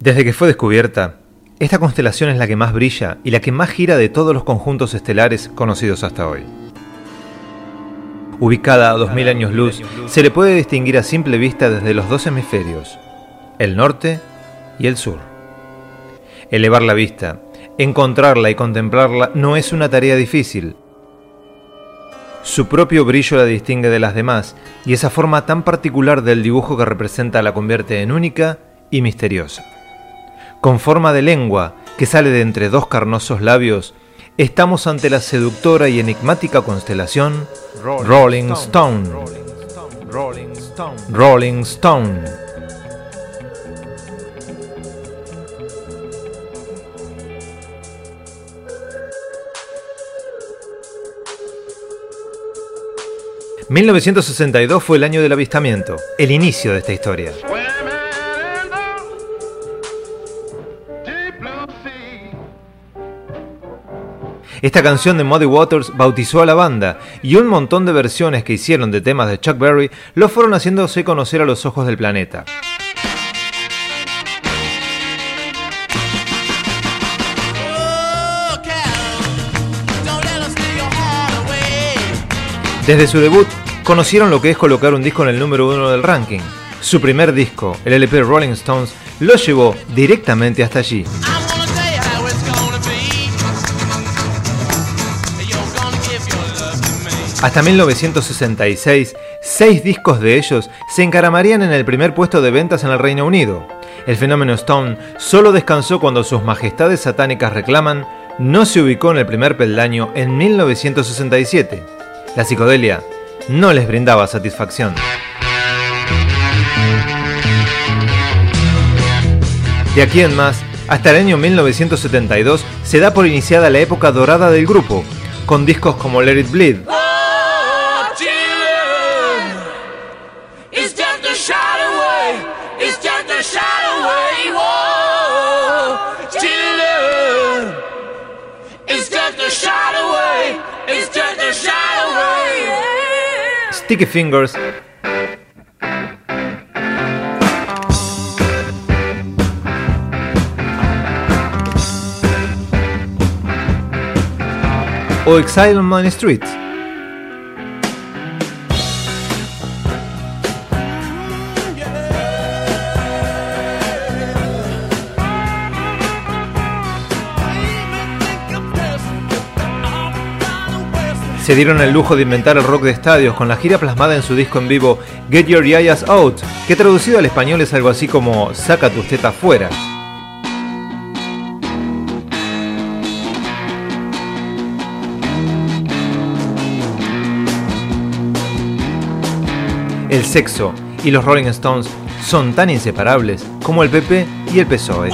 Desde que fue descubierta, esta constelación es la que más brilla y la que más gira de todos los conjuntos estelares conocidos hasta hoy. Ubicada a 2000 años luz, se le puede distinguir a simple vista desde los dos hemisferios, el norte y el sur. Elevar la vista, encontrarla y contemplarla no es una tarea difícil. Su propio brillo la distingue de las demás y esa forma tan particular del dibujo que representa la convierte en única y misteriosa con forma de lengua que sale de entre dos carnosos labios, estamos ante la seductora y enigmática constelación Rolling Stone. Rolling Stone. 1962 fue el año del avistamiento, el inicio de esta historia. Esta canción de Muddy Waters bautizó a la banda y un montón de versiones que hicieron de temas de Chuck Berry lo fueron haciéndose conocer a los ojos del planeta. Desde su debut, conocieron lo que es colocar un disco en el número uno del ranking. Su primer disco, el LP Rolling Stones, lo llevó directamente hasta allí. Hasta 1966, seis discos de ellos se encaramarían en el primer puesto de ventas en el Reino Unido. El fenómeno Stone solo descansó cuando sus majestades satánicas reclaman no se ubicó en el primer peldaño en 1967. La psicodelia no les brindaba satisfacción. De aquí en más, hasta el año 1972 se da por iniciada la época dorada del grupo, con discos como Let It Bleed, Sticky Fingers. O Exile on Money Street. Se dieron el lujo de inventar el rock de estadios con la gira plasmada en su disco en vivo Get Your Yayas Out, que traducido al español es algo así como Saca tus tetas fuera. El sexo y los Rolling Stones son tan inseparables como el PP y el PSOE.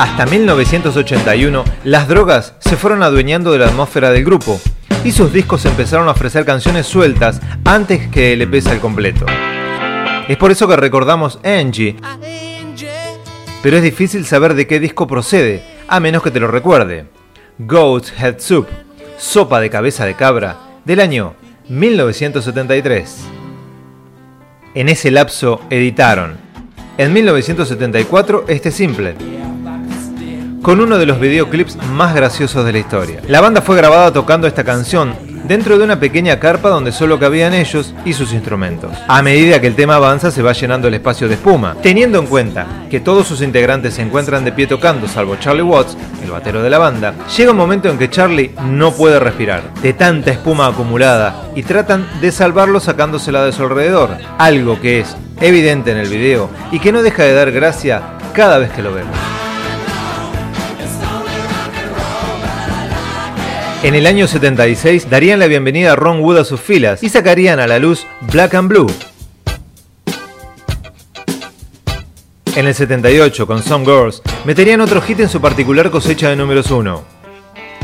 Hasta 1981, las drogas se fueron adueñando de la atmósfera del grupo y sus discos empezaron a ofrecer canciones sueltas antes que el EP al completo. Es por eso que recordamos Angie, pero es difícil saber de qué disco procede, a menos que te lo recuerde. Goat's Head Soup, sopa de cabeza de cabra, del año 1973. En ese lapso editaron, en 1974, este simple con uno de los videoclips más graciosos de la historia. La banda fue grabada tocando esta canción dentro de una pequeña carpa donde solo cabían ellos y sus instrumentos. A medida que el tema avanza se va llenando el espacio de espuma. Teniendo en cuenta que todos sus integrantes se encuentran de pie tocando, salvo Charlie Watts, el batero de la banda, llega un momento en que Charlie no puede respirar, de tanta espuma acumulada, y tratan de salvarlo sacándosela de su alrededor, algo que es evidente en el video y que no deja de dar gracia cada vez que lo vemos. En el año 76 darían la bienvenida a Ron Wood a sus filas y sacarían a la luz Black and Blue. En el 78, con Some Girls, meterían otro hit en su particular cosecha de números 1,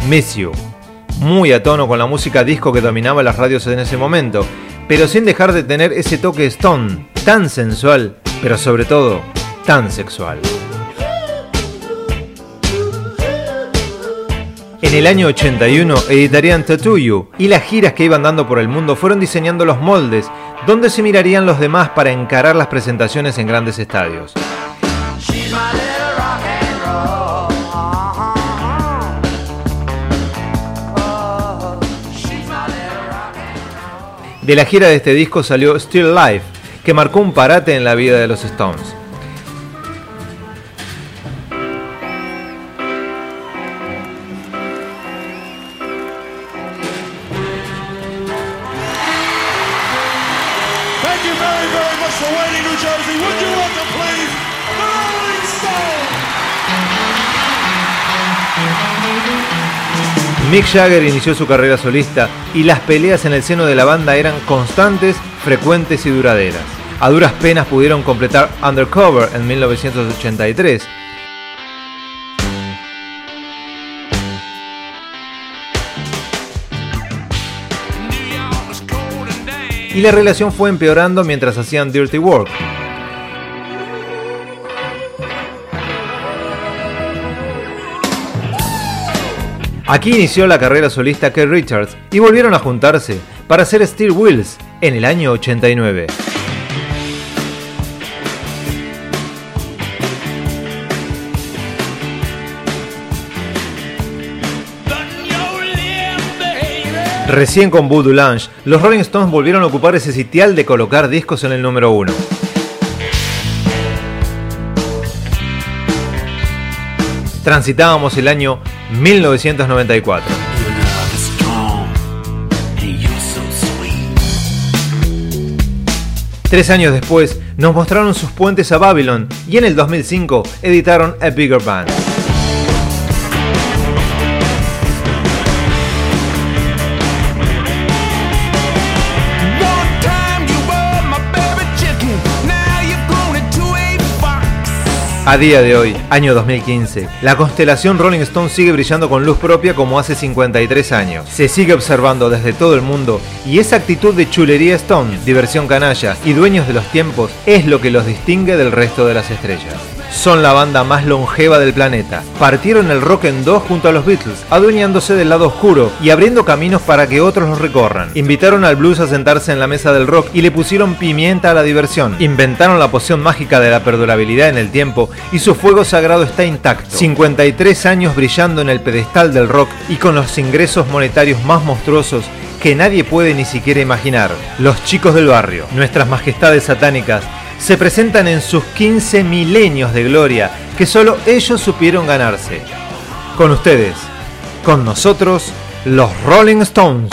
Miss You, muy a tono con la música disco que dominaba las radios en ese momento, pero sin dejar de tener ese toque stone, tan sensual, pero sobre todo, tan sexual. En el año 81 editarían Tattoo You y las giras que iban dando por el mundo fueron diseñando los moldes donde se mirarían los demás para encarar las presentaciones en grandes estadios. De la gira de este disco salió Still Life, que marcó un parate en la vida de los Stones. Mick Jagger inició su carrera solista y las peleas en el seno de la banda eran constantes, frecuentes y duraderas. A duras penas pudieron completar Undercover en 1983. Y la relación fue empeorando mientras hacían Dirty Work. Aquí inició la carrera solista Keith Richards y volvieron a juntarse para hacer Steel Wheels en el año 89. Recién con Voodoo Lounge, los Rolling Stones volvieron a ocupar ese sitial de colocar discos en el número uno. Transitábamos el año 1994. Tres años después nos mostraron sus puentes a Babylon y en el 2005 editaron A Bigger Band. A día de hoy, año 2015, la constelación Rolling Stone sigue brillando con luz propia como hace 53 años. Se sigue observando desde todo el mundo y esa actitud de chulería Stone, diversión canalla y dueños de los tiempos es lo que los distingue del resto de las estrellas. Son la banda más longeva del planeta. Partieron el rock en dos junto a los Beatles, adueñándose del lado oscuro y abriendo caminos para que otros los recorran. Invitaron al blues a sentarse en la mesa del rock y le pusieron pimienta a la diversión. Inventaron la poción mágica de la perdurabilidad en el tiempo y su fuego sagrado está intacto. 53 años brillando en el pedestal del rock y con los ingresos monetarios más monstruosos que nadie puede ni siquiera imaginar. Los chicos del barrio, nuestras majestades satánicas, se presentan en sus 15 milenios de gloria que solo ellos supieron ganarse. Con ustedes, con nosotros, los Rolling Stones.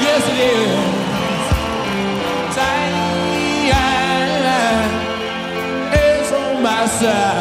Yes, it is. Time is on my side.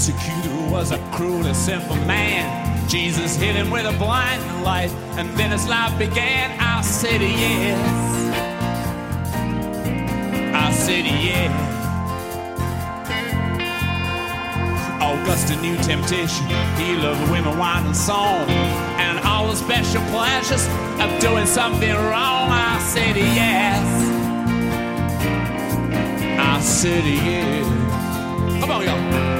Persecutor was a cruel and sinful man. Jesus hit him with a blinding light, and then his life began. I said yes. I said yes. a new temptation. He loved women, wine, and song, and all the special pleasures of doing something wrong. I said yes. I said yes. Come on, y'all.